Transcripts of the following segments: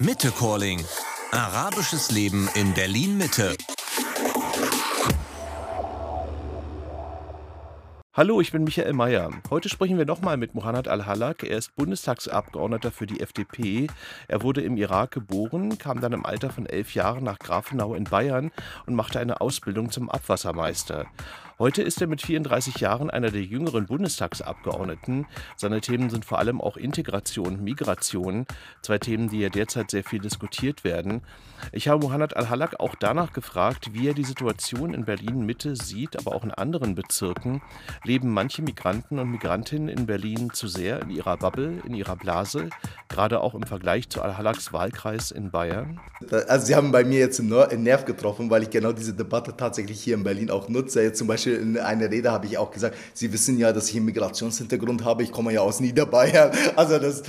Mitte Calling. Arabisches Leben in Berlin Mitte. Hallo, ich bin Michael Mayer. Heute sprechen wir nochmal mit Mohanad Al-Halak. Er ist Bundestagsabgeordneter für die FDP. Er wurde im Irak geboren, kam dann im Alter von elf Jahren nach Grafenau in Bayern und machte eine Ausbildung zum Abwassermeister. Heute ist er mit 34 Jahren einer der jüngeren Bundestagsabgeordneten. Seine Themen sind vor allem auch Integration und Migration, zwei Themen, die ja derzeit sehr viel diskutiert werden. Ich habe Mohanad Al-Halak auch danach gefragt, wie er die Situation in Berlin Mitte sieht, aber auch in anderen Bezirken. Leben manche Migranten und Migrantinnen in Berlin zu sehr in ihrer Bubble, in ihrer Blase, gerade auch im Vergleich zu Al-Halaks Wahlkreis in Bayern? Also Sie haben bei mir jetzt einen Nerv getroffen, weil ich genau diese Debatte tatsächlich hier in Berlin auch nutze. Jetzt zum Beispiel in einer Rede habe ich auch gesagt, Sie wissen ja, dass ich einen Migrationshintergrund habe, ich komme ja aus Niederbayern. Also das,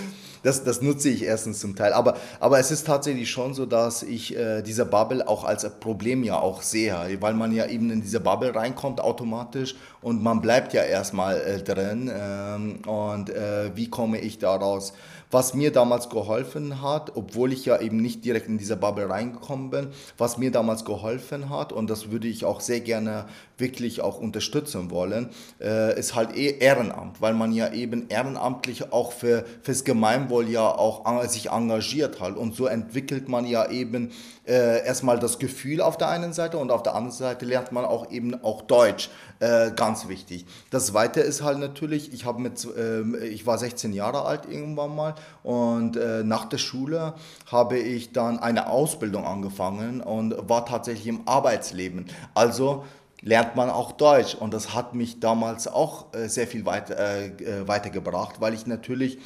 das, das nutze ich erstens zum Teil. Aber, aber es ist tatsächlich schon so, dass ich äh, diese Bubble auch als Problem ja auch sehe, weil man ja eben in diese Bubble reinkommt automatisch und man bleibt ja erstmal äh, drin. Ähm, und äh, wie komme ich daraus? Was mir damals geholfen hat, obwohl ich ja eben nicht direkt in diese Bubble reingekommen bin, was mir damals geholfen hat, und das würde ich auch sehr gerne wirklich auch unterstützen wollen, äh, ist halt eh Ehrenamt, weil man ja eben ehrenamtlich auch für, fürs Gemeinwohl ja auch sich engagiert halt. Und so entwickelt man ja eben äh, erstmal das Gefühl auf der einen Seite und auf der anderen Seite lernt man auch eben auch Deutsch. Äh, ganz wichtig. Das zweite ist halt natürlich, ich mit, äh, ich war 16 Jahre alt irgendwann mal und äh, nach der Schule habe ich dann eine Ausbildung angefangen und war tatsächlich im Arbeitsleben. Also lernt man auch Deutsch und das hat mich damals auch äh, sehr viel weiter, äh, weitergebracht, weil ich natürlich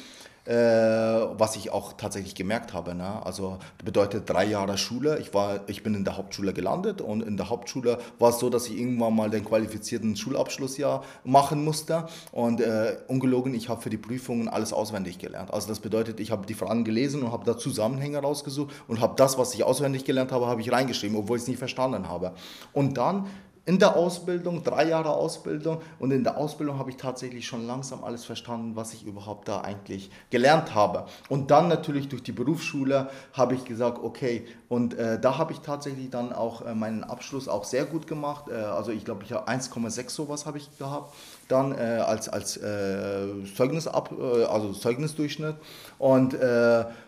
was ich auch tatsächlich gemerkt habe. Ne? Also bedeutet drei Jahre Schule. Ich, war, ich bin in der Hauptschule gelandet und in der Hauptschule war es so, dass ich irgendwann mal den qualifizierten Schulabschlussjahr machen musste. Und äh, ungelogen, ich habe für die Prüfungen alles auswendig gelernt. Also das bedeutet, ich habe die Fragen gelesen und habe da Zusammenhänge rausgesucht und habe das, was ich auswendig gelernt habe, habe ich reingeschrieben, obwohl ich es nicht verstanden habe. Und dann in der Ausbildung, drei Jahre Ausbildung und in der Ausbildung habe ich tatsächlich schon langsam alles verstanden, was ich überhaupt da eigentlich gelernt habe. Und dann natürlich durch die Berufsschule habe ich gesagt, okay, und äh, da habe ich tatsächlich dann auch äh, meinen Abschluss auch sehr gut gemacht. Äh, also ich glaube, ich habe 1,6 sowas habe ich gehabt, dann äh, als, als äh, Zeugnis äh, also Zeugnisdurchschnitt. Und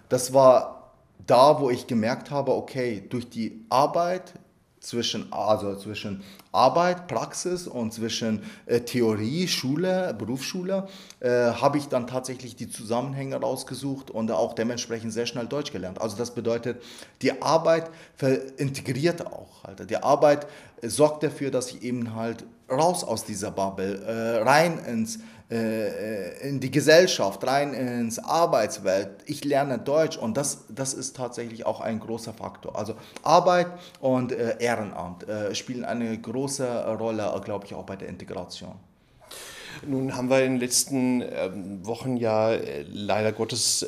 das war da, wo ich gemerkt habe, okay, durch die Arbeit zwischen, also zwischen Arbeit, Praxis und zwischen äh, Theorie, Schule, Berufsschule, äh, habe ich dann tatsächlich die Zusammenhänge rausgesucht und auch dementsprechend sehr schnell Deutsch gelernt. Also das bedeutet, die Arbeit integriert auch. Halt. Die Arbeit sorgt dafür, dass ich eben halt raus aus dieser Bubble, äh, rein ins in die Gesellschaft, rein ins Arbeitswelt. Ich lerne Deutsch und das, das ist tatsächlich auch ein großer Faktor. Also Arbeit und äh, Ehrenamt äh, spielen eine große Rolle, glaube ich, auch bei der Integration. Nun haben wir in den letzten ähm, Wochen ja äh, leider Gottes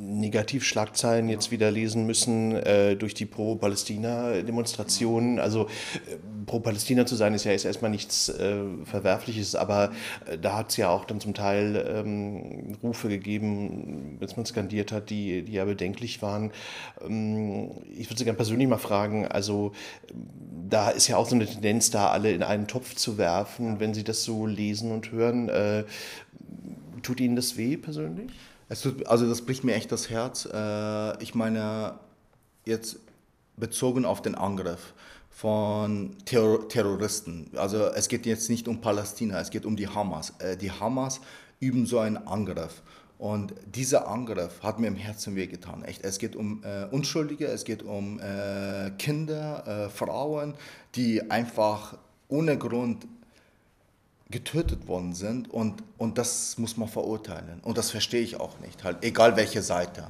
Negativschlagzeilen jetzt wieder lesen müssen äh, durch die Pro-Palästina-Demonstrationen. Also äh, pro-Palästina zu sein ist ja jetzt erstmal nichts äh, Verwerfliches, aber äh, da hat es ja auch dann zum Teil ähm, Rufe gegeben, als man skandiert hat, die, die ja bedenklich waren. Ähm, ich würde Sie gerne persönlich mal fragen, also da ist ja auch so eine Tendenz da, alle in einen Topf zu werfen, wenn Sie das so lesen und hören. Äh, tut Ihnen das weh persönlich? Tut, also das bricht mir echt das Herz. Äh, ich meine, jetzt bezogen auf den Angriff von Terror Terroristen. Also es geht jetzt nicht um Palästina, es geht um die Hamas. Äh, die Hamas üben so einen Angriff. Und dieser Angriff hat mir im Herzen wehgetan. Echt, es geht um äh, Unschuldige, es geht um äh, Kinder, äh, Frauen, die einfach ohne Grund getötet worden sind und, und das muss man verurteilen. Und das verstehe ich auch nicht, halt, egal welche Seite,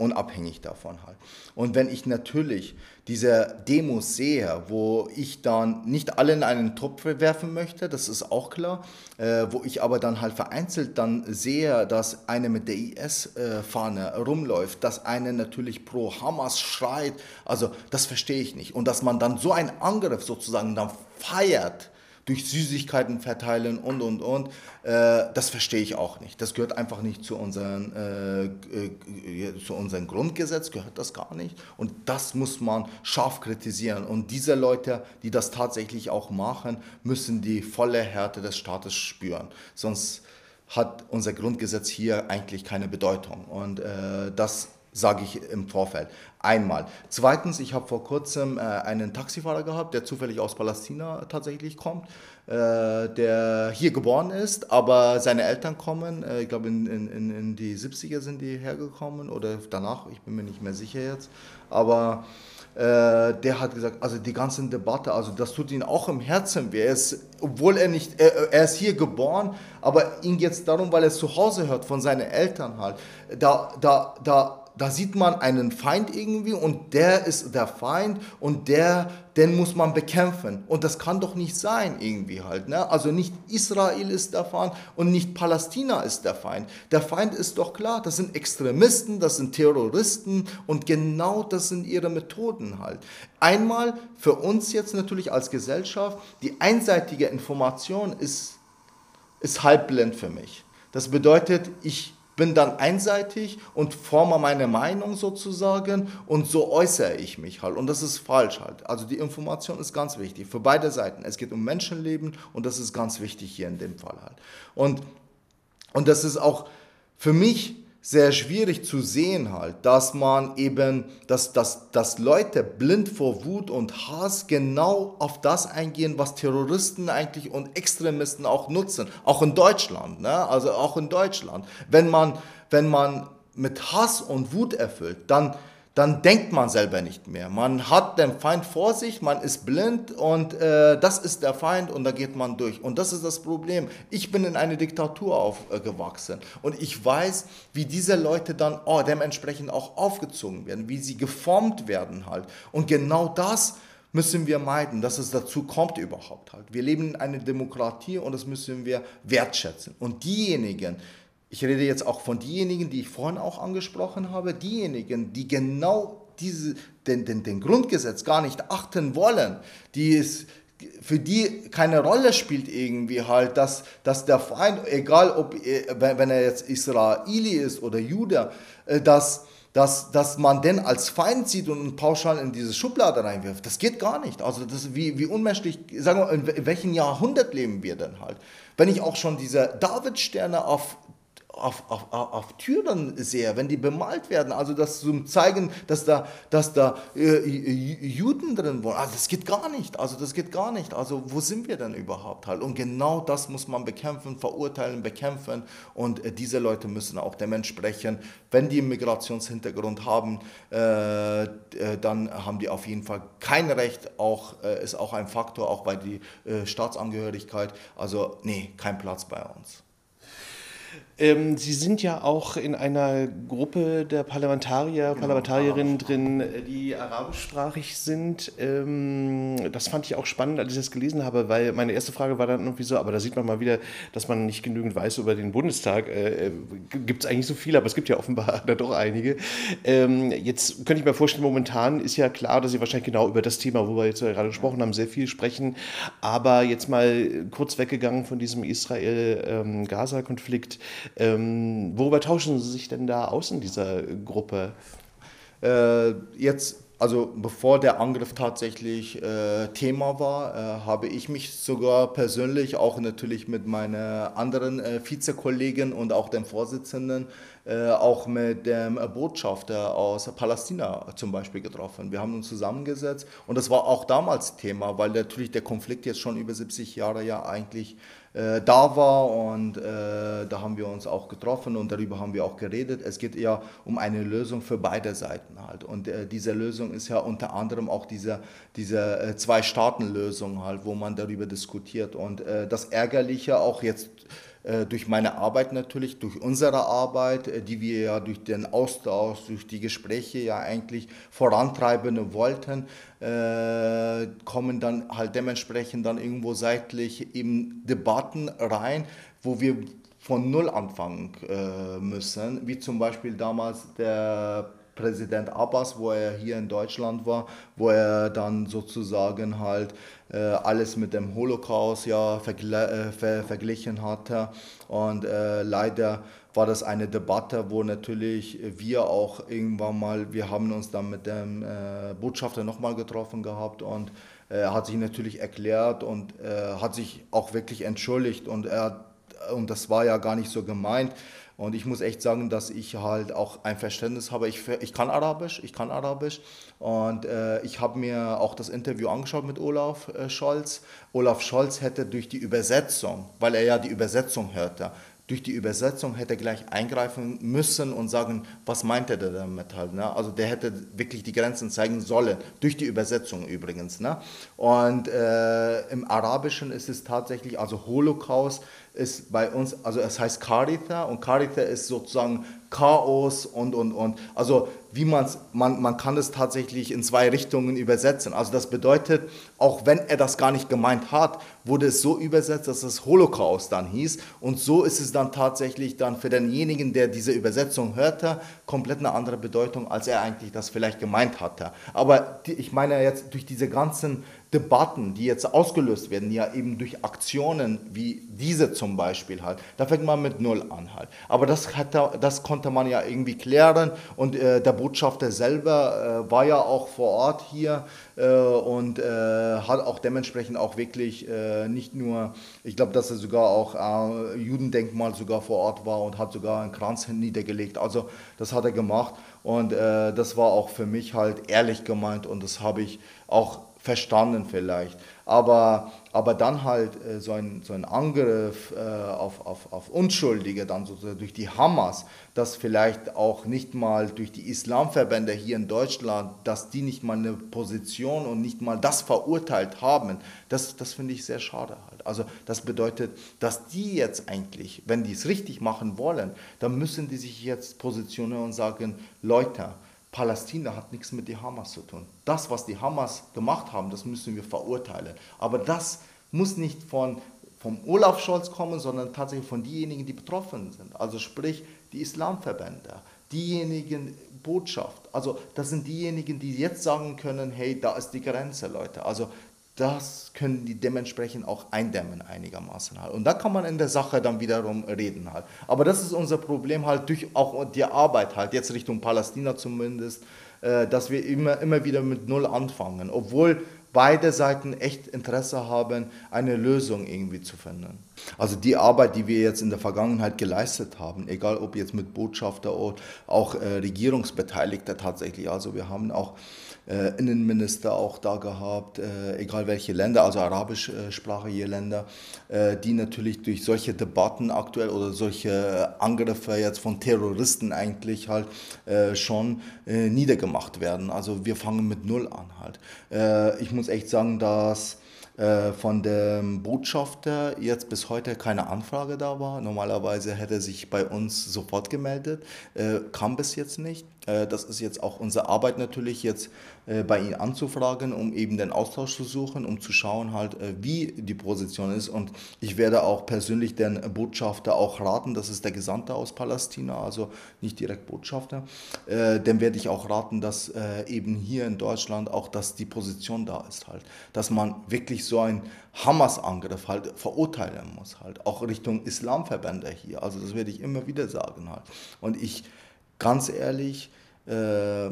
unabhängig davon halt. Und wenn ich natürlich diese Demos sehe, wo ich dann nicht alle in einen Topf werfen möchte, das ist auch klar, äh, wo ich aber dann halt vereinzelt dann sehe, dass eine mit der IS-Fahne rumläuft, dass eine natürlich pro Hamas schreit, also das verstehe ich nicht. Und dass man dann so einen Angriff sozusagen dann feiert, durch Süßigkeiten verteilen und, und, und. Äh, das verstehe ich auch nicht. Das gehört einfach nicht zu unserem äh, äh, zu unserem Grundgesetz, gehört das gar nicht. Und das muss man scharf kritisieren. Und diese Leute, die das tatsächlich auch machen, müssen die volle Härte des Staates spüren. Sonst hat unser Grundgesetz hier eigentlich keine Bedeutung. Und äh, das sage ich im Vorfeld. Einmal. Zweitens, ich habe vor kurzem äh, einen Taxifahrer gehabt, der zufällig aus Palästina tatsächlich kommt, äh, der hier geboren ist, aber seine Eltern kommen, äh, ich glaube in, in, in die 70er sind die hergekommen oder danach, ich bin mir nicht mehr sicher jetzt, aber äh, der hat gesagt, also die ganze Debatte, also das tut ihn auch im Herzen weh. Er ist, obwohl er nicht, er, er ist hier geboren, aber geht es darum, weil er es zu Hause hört von seinen Eltern halt. Da, da, da da sieht man einen Feind irgendwie und der ist der Feind und der, den muss man bekämpfen. Und das kann doch nicht sein irgendwie halt. Ne? Also nicht Israel ist der Feind und nicht Palästina ist der Feind. Der Feind ist doch klar, das sind Extremisten, das sind Terroristen und genau das sind ihre Methoden halt. Einmal für uns jetzt natürlich als Gesellschaft, die einseitige Information ist, ist halbblind für mich. Das bedeutet, ich bin dann einseitig und forme meine Meinung sozusagen und so äußere ich mich halt. Und das ist falsch halt. Also die Information ist ganz wichtig für beide Seiten. Es geht um Menschenleben und das ist ganz wichtig hier in dem Fall halt. Und, und das ist auch für mich sehr schwierig zu sehen halt, dass man eben, dass, dass, dass Leute blind vor Wut und Hass genau auf das eingehen, was Terroristen eigentlich und Extremisten auch nutzen, auch in Deutschland, ne? also auch in Deutschland. Wenn man, wenn man mit Hass und Wut erfüllt, dann dann denkt man selber nicht mehr. Man hat den Feind vor sich, man ist blind und äh, das ist der Feind und da geht man durch. Und das ist das Problem. Ich bin in eine Diktatur aufgewachsen und ich weiß, wie diese Leute dann oh, dementsprechend auch aufgezogen werden, wie sie geformt werden halt. Und genau das müssen wir meiden, dass es dazu kommt überhaupt halt. Wir leben in einer Demokratie und das müssen wir wertschätzen. Und diejenigen, ich rede jetzt auch von denjenigen, die ich vorhin auch angesprochen habe, diejenigen, die genau diese, den, den, den Grundgesetz gar nicht achten wollen, die es für die keine Rolle spielt irgendwie halt, dass, dass der Feind, egal ob, äh, wenn er jetzt Israeli ist oder Jude, äh, dass, dass, dass man den als Feind sieht und pauschal in diese Schublade reinwirft. Das geht gar nicht. Also das wie, wie unmenschlich, sagen wir, in welchem Jahrhundert leben wir denn halt? Wenn ich auch schon diese Davidsterne auf auf, auf, auf Türen sehe, wenn die bemalt werden, also das zum zeigen, dass da, dass da äh, Juden drin wohnen. Also das geht gar nicht. Also das geht gar nicht. Also wo sind wir denn überhaupt halt? Und genau das muss man bekämpfen, verurteilen, bekämpfen. Und äh, diese Leute müssen auch dementsprechend, wenn die einen Migrationshintergrund haben, äh, äh, dann haben die auf jeden Fall kein Recht. Auch äh, ist auch ein Faktor, auch bei der äh, Staatsangehörigkeit. Also nee, kein Platz bei uns. Ähm, Sie sind ja auch in einer Gruppe der Parlamentarier, genau, Parlamentarierinnen drin, die arabischsprachig sind. Ähm, das fand ich auch spannend, als ich das gelesen habe, weil meine erste Frage war dann irgendwie so, aber da sieht man mal wieder, dass man nicht genügend weiß über den Bundestag. Äh, äh gibt es eigentlich so viele, aber es gibt ja offenbar da doch einige. Ähm, jetzt könnte ich mir vorstellen, momentan ist ja klar, dass Sie wahrscheinlich genau über das Thema, worüber wir jetzt gerade gesprochen haben, sehr viel sprechen. Aber jetzt mal kurz weggegangen von diesem Israel-Gaza-Konflikt. Ähm, worüber tauschen Sie sich denn da aus in dieser Gruppe? Äh, jetzt also bevor der Angriff tatsächlich äh, Thema war, äh, habe ich mich sogar persönlich auch natürlich mit meiner anderen äh, Vizekollegin und auch dem Vorsitzenden, äh, auch mit dem Botschafter aus Palästina zum Beispiel getroffen. Wir haben uns zusammengesetzt und das war auch damals Thema, weil natürlich der Konflikt jetzt schon über 70 Jahre ja eigentlich äh, da war und äh, da haben wir uns auch getroffen und darüber haben wir auch geredet. Es geht eher um eine Lösung für beide Seiten halt und äh, diese Lösung ist ja unter anderem auch diese, diese äh, Zwei-Staaten-Lösung halt, wo man darüber diskutiert und äh, das Ärgerliche auch jetzt durch meine Arbeit natürlich, durch unsere Arbeit, äh, die wir ja durch den Austausch, durch die Gespräche ja eigentlich vorantreiben wollten, äh, kommen dann halt dementsprechend dann irgendwo seitlich eben Debatten rein, wo wir von Null anfangen müssen, wie zum Beispiel damals der Präsident Abbas, wo er hier in Deutschland war, wo er dann sozusagen halt äh, alles mit dem Holocaust ja vergle äh, ver verglichen hatte. Und äh, leider war das eine Debatte, wo natürlich wir auch irgendwann mal, wir haben uns dann mit dem äh, Botschafter nochmal getroffen gehabt und er hat sich natürlich erklärt und äh, hat sich auch wirklich entschuldigt und er und das war ja gar nicht so gemeint. Und ich muss echt sagen, dass ich halt auch ein Verständnis habe. Ich, ich kann Arabisch, ich kann Arabisch. Und äh, ich habe mir auch das Interview angeschaut mit Olaf äh, Scholz. Olaf Scholz hätte durch die Übersetzung, weil er ja die Übersetzung hörte, durch die Übersetzung hätte er gleich eingreifen müssen und sagen, was meint er damit halt. Ne? Also der hätte wirklich die Grenzen zeigen sollen, durch die Übersetzung übrigens. Ne? Und äh, im Arabischen ist es tatsächlich, also Holocaust ist bei uns, also es heißt Karitha und Karitha ist sozusagen Chaos und, und, und. Also wie man's, man, man kann es tatsächlich in zwei Richtungen übersetzen. Also das bedeutet, auch wenn er das gar nicht gemeint hat, wurde es so übersetzt, dass es Holocaust dann hieß. Und so ist es dann tatsächlich dann für denjenigen, der diese Übersetzung hörte, komplett eine andere Bedeutung, als er eigentlich das vielleicht gemeint hatte. Aber die, ich meine jetzt durch diese ganzen Debatten, die jetzt ausgelöst werden, ja eben durch Aktionen wie diese zum Beispiel halt, da fängt man mit Null an halt. Aber das, hat, das konnte man ja irgendwie klären und äh, der Botschafter selber äh, war ja auch vor Ort hier äh, und äh, hat auch dementsprechend auch wirklich äh, nicht nur, ich glaube, dass er sogar auch äh, Judendenkmal sogar vor Ort war und hat sogar einen Kranz niedergelegt. Also das hat er gemacht und das war auch für mich halt ehrlich gemeint und das habe ich auch verstanden vielleicht. Aber, aber dann halt äh, so, ein, so ein Angriff äh, auf, auf, auf Unschuldige, dann sozusagen durch die Hamas, dass vielleicht auch nicht mal durch die Islamverbände hier in Deutschland, dass die nicht mal eine Position und nicht mal das verurteilt haben, das, das finde ich sehr schade halt. Also das bedeutet, dass die jetzt eigentlich, wenn die es richtig machen wollen, dann müssen die sich jetzt positionieren und sagen, Leute, Palästina hat nichts mit der Hamas zu tun. Das, was die Hamas gemacht haben, das müssen wir verurteilen. Aber das muss nicht von, vom Olaf Scholz kommen, sondern tatsächlich von denjenigen, die betroffen sind. Also sprich die Islamverbände, diejenigen Botschaft. Also das sind diejenigen, die jetzt sagen können, hey, da ist die Grenze, Leute. Also das können die dementsprechend auch eindämmen einigermaßen halt. Und da kann man in der Sache dann wiederum reden halt. Aber das ist unser Problem halt durch auch die Arbeit halt, jetzt Richtung Palästina zumindest, äh, dass wir immer, immer wieder mit Null anfangen, obwohl beide Seiten echt Interesse haben, eine Lösung irgendwie zu finden. Also die Arbeit, die wir jetzt in der Vergangenheit geleistet haben, egal ob jetzt mit Botschafter oder auch äh, Regierungsbeteiligter tatsächlich, also wir haben auch äh, Innenminister auch da gehabt, äh, egal welche Länder, also arabischsprachige Länder, äh, die natürlich durch solche Debatten aktuell oder solche Angriffe jetzt von Terroristen eigentlich halt äh, schon äh, niedergemacht werden. Also wir fangen mit Null an halt. Äh, ich muss echt sagen, dass von dem Botschafter jetzt bis heute keine Anfrage da war. Normalerweise hätte er sich bei uns sofort gemeldet, kam bis jetzt nicht. Äh, das ist jetzt auch unsere Arbeit natürlich, jetzt äh, bei Ihnen anzufragen, um eben den Austausch zu suchen, um zu schauen halt, äh, wie die Position ist. Und ich werde auch persönlich den Botschafter auch raten, das ist der Gesandte aus Palästina, also nicht direkt Botschafter, dem werde ich auch raten, dass eben hier in Deutschland auch, dass die Position da ist halt, dass man wirklich so einen Hamas-Angriff halt verurteilen muss halt, auch Richtung Islamverbände hier. Also das werde ich immer wieder sagen halt. Und ich ganz ehrlich, äh,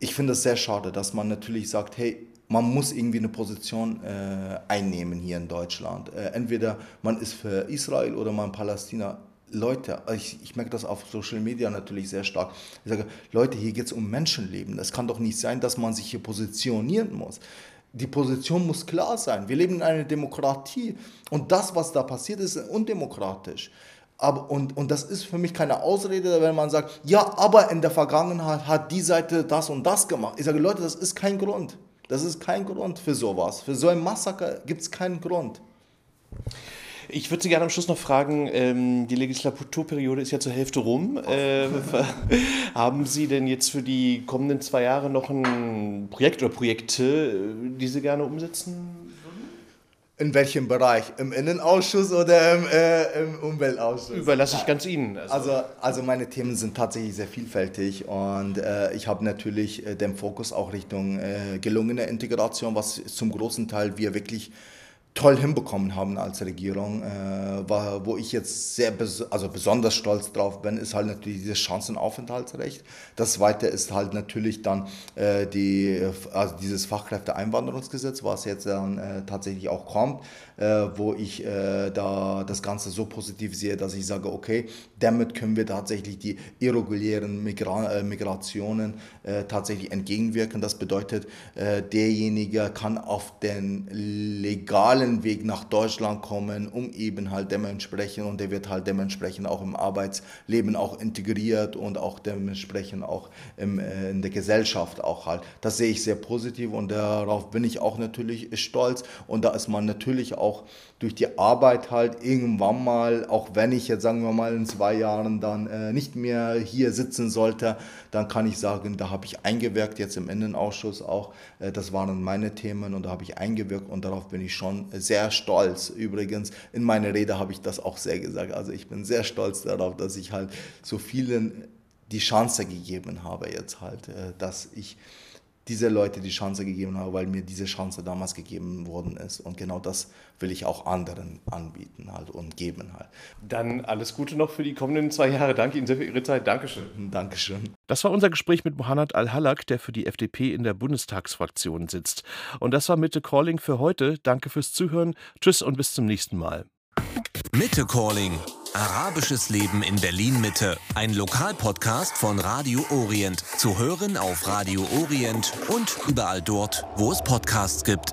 ich finde es sehr schade, dass man natürlich sagt, hey, man muss irgendwie eine Position äh, einnehmen hier in Deutschland. Äh, entweder man ist für Israel oder man Palästina. Leute, ich, ich merke das auf Social Media natürlich sehr stark. Ich sage, Leute, hier geht es um Menschenleben. Es kann doch nicht sein, dass man sich hier positionieren muss. Die Position muss klar sein. Wir leben in einer Demokratie und das, was da passiert, ist undemokratisch. Aber, und, und das ist für mich keine Ausrede, wenn man sagt, ja, aber in der Vergangenheit hat die Seite das und das gemacht. Ich sage, Leute, das ist kein Grund. Das ist kein Grund für sowas. Für so ein Massaker gibt es keinen Grund. Ich würde Sie gerne am Schluss noch fragen, ähm, die Legislaturperiode ist ja zur Hälfte rum. Äh, haben Sie denn jetzt für die kommenden zwei Jahre noch ein Projekt oder Projekte, die Sie gerne umsetzen In welchem Bereich? Im Innenausschuss oder im, äh, im Umweltausschuss? Überlasse ich ganz Ihnen. Also. also, also meine Themen sind tatsächlich sehr vielfältig und äh, ich habe natürlich äh, den Fokus auch Richtung äh, gelungene Integration, was zum großen Teil wir wirklich toll hinbekommen haben als Regierung. Äh, war, wo ich jetzt sehr bes also besonders stolz drauf bin, ist halt natürlich dieses Chancenaufenthaltsrecht. Das zweite ist halt natürlich dann äh, die, also dieses Fachkräfteeinwanderungsgesetz, was jetzt dann äh, tatsächlich auch kommt, äh, wo ich äh, da das Ganze so positiv sehe, dass ich sage, okay, damit können wir tatsächlich die irregulären Migra äh, Migrationen tatsächlich entgegenwirken. Das bedeutet, derjenige kann auf den legalen legalen Weg nach Deutschland kommen, um eben halt dementsprechend und der wird halt dementsprechend auch im Arbeitsleben auch integriert und auch dementsprechend auch im, äh, in der Gesellschaft auch halt. Das sehe ich sehr positiv und darauf bin ich auch natürlich stolz und da ist man natürlich auch durch die Arbeit halt irgendwann mal, auch wenn ich jetzt sagen wir mal in zwei Jahren dann äh, nicht mehr hier sitzen sollte, dann kann ich sagen, da habe ich eingewirkt, jetzt im Innenausschuss auch, äh, das waren meine Themen und da habe ich eingewirkt und darauf bin ich schon sehr stolz. Übrigens, in meiner Rede habe ich das auch sehr gesagt. Also ich bin sehr stolz darauf, dass ich halt so vielen die Chance gegeben habe jetzt halt, äh, dass ich diese Leute die Chance gegeben habe, weil mir diese Chance damals gegeben worden ist. Und genau das will ich auch anderen anbieten halt und geben halt. Dann alles Gute noch für die kommenden zwei Jahre. Danke Ihnen sehr für Ihre Zeit. Dankeschön. Dankeschön. Das war unser Gespräch mit Mohanad Al-Halak, der für die FDP in der Bundestagsfraktion sitzt. Und das war Mitte Calling für heute. Danke fürs Zuhören. Tschüss und bis zum nächsten Mal. Mitte Calling. Arabisches Leben in Berlin Mitte. Ein Lokalpodcast von Radio Orient. Zu hören auf Radio Orient und überall dort, wo es Podcasts gibt.